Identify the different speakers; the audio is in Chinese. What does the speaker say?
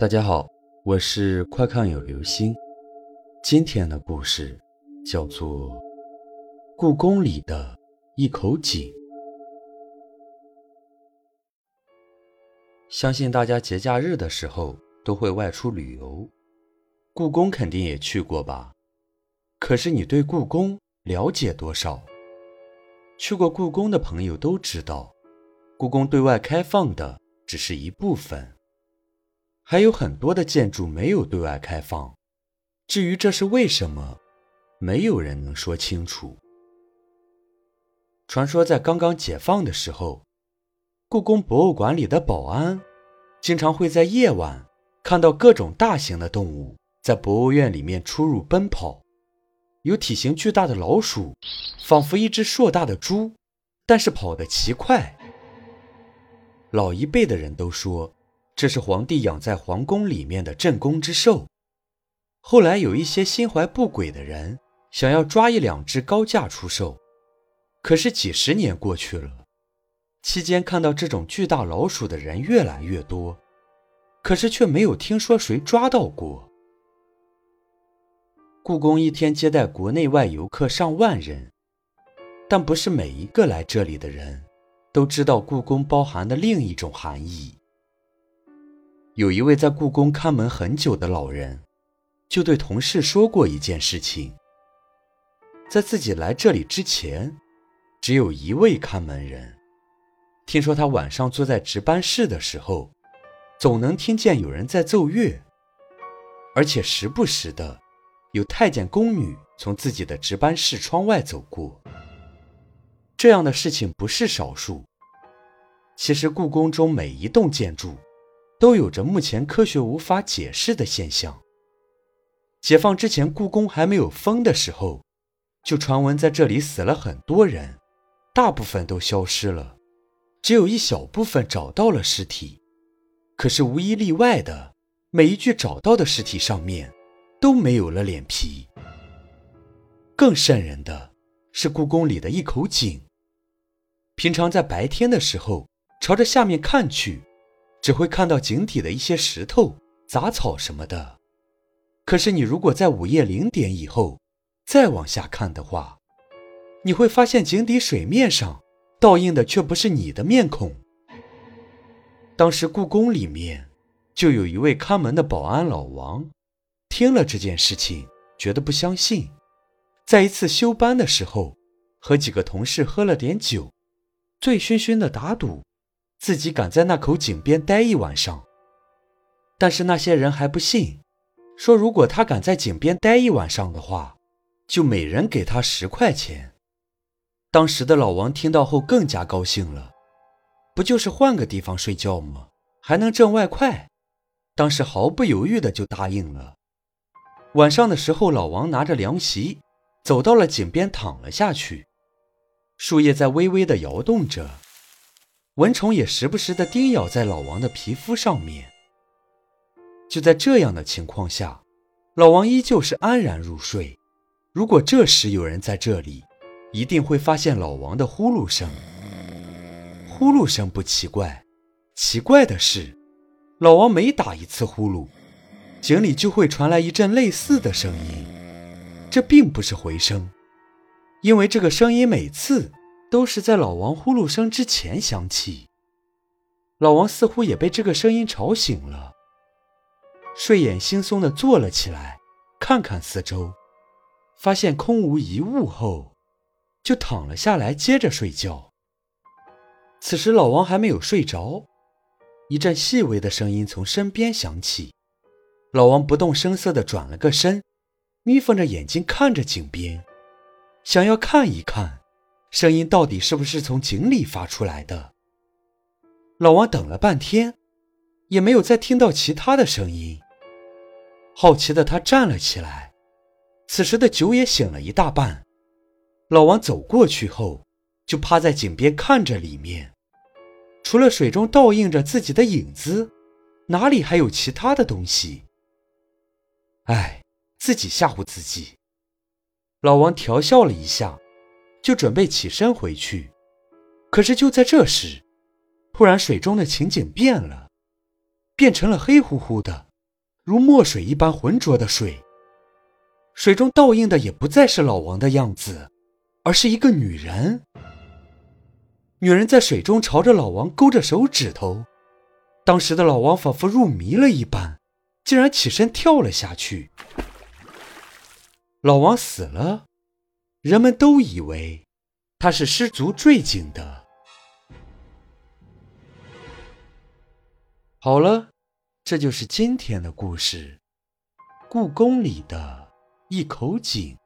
Speaker 1: 大家好，我是快看有流星。今天的故事叫做《故宫里的一口井》。相信大家节假日的时候都会外出旅游，故宫肯定也去过吧？可是你对故宫了解多少？去过故宫的朋友都知道，故宫对外开放的只是一部分。还有很多的建筑没有对外开放，至于这是为什么，没有人能说清楚。传说在刚刚解放的时候，故宫博物馆里的保安经常会在夜晚看到各种大型的动物在博物院里面出入奔跑，有体型巨大的老鼠，仿佛一只硕大的猪，但是跑得奇快。老一辈的人都说。这是皇帝养在皇宫里面的镇宫之兽。后来有一些心怀不轨的人想要抓一两只高价出售，可是几十年过去了，期间看到这种巨大老鼠的人越来越多，可是却没有听说谁抓到过。故宫一天接待国内外游客上万人，但不是每一个来这里的人都知道故宫包含的另一种含义。有一位在故宫看门很久的老人，就对同事说过一件事情：在自己来这里之前，只有一位看门人。听说他晚上坐在值班室的时候，总能听见有人在奏乐，而且时不时的有太监宫女从自己的值班室窗外走过。这样的事情不是少数。其实故宫中每一栋建筑。都有着目前科学无法解释的现象。解放之前，故宫还没有封的时候，就传闻在这里死了很多人，大部分都消失了，只有一小部分找到了尸体。可是无一例外的，每一具找到的尸体上面都没有了脸皮。更瘆人的是故宫里的一口井。平常在白天的时候，朝着下面看去。只会看到井底的一些石头、杂草什么的。可是你如果在午夜零点以后再往下看的话，你会发现井底水面上倒映的却不是你的面孔。当时故宫里面就有一位看门的保安老王，听了这件事情，觉得不相信，在一次休班的时候，和几个同事喝了点酒，醉醺醺的打赌。自己敢在那口井边待一晚上，但是那些人还不信，说如果他敢在井边待一晚上的话，就每人给他十块钱。当时的老王听到后更加高兴了，不就是换个地方睡觉吗？还能挣外快，当时毫不犹豫的就答应了。晚上的时候，老王拿着凉席走到了井边躺了下去，树叶在微微的摇动着。蚊虫也时不时的叮咬在老王的皮肤上面。就在这样的情况下，老王依旧是安然入睡。如果这时有人在这里，一定会发现老王的呼噜声。呼噜声不奇怪，奇怪的是，老王每打一次呼噜，井里就会传来一阵类似的声音。这并不是回声，因为这个声音每次。都是在老王呼噜声之前响起。老王似乎也被这个声音吵醒了，睡眼惺忪地坐了起来，看看四周，发现空无一物后，就躺了下来，接着睡觉。此时老王还没有睡着，一阵细微的声音从身边响起。老王不动声色地转了个身，眯缝着眼睛看着井边，想要看一看。声音到底是不是从井里发出来的？老王等了半天，也没有再听到其他的声音。好奇的他站了起来，此时的酒也醒了一大半。老王走过去后，就趴在井边看着里面，除了水中倒映着自己的影子，哪里还有其他的东西？哎，自己吓唬自己。老王调笑了一下。就准备起身回去，可是就在这时，突然水中的情景变了，变成了黑乎乎的，如墨水一般浑浊的水。水中倒映的也不再是老王的样子，而是一个女人。女人在水中朝着老王勾着手指头。当时的老王仿佛入迷了一般，竟然起身跳了下去。老王死了，人们都以为他是失足坠井的。好了，这就是今天的故事——故宫里的一口井。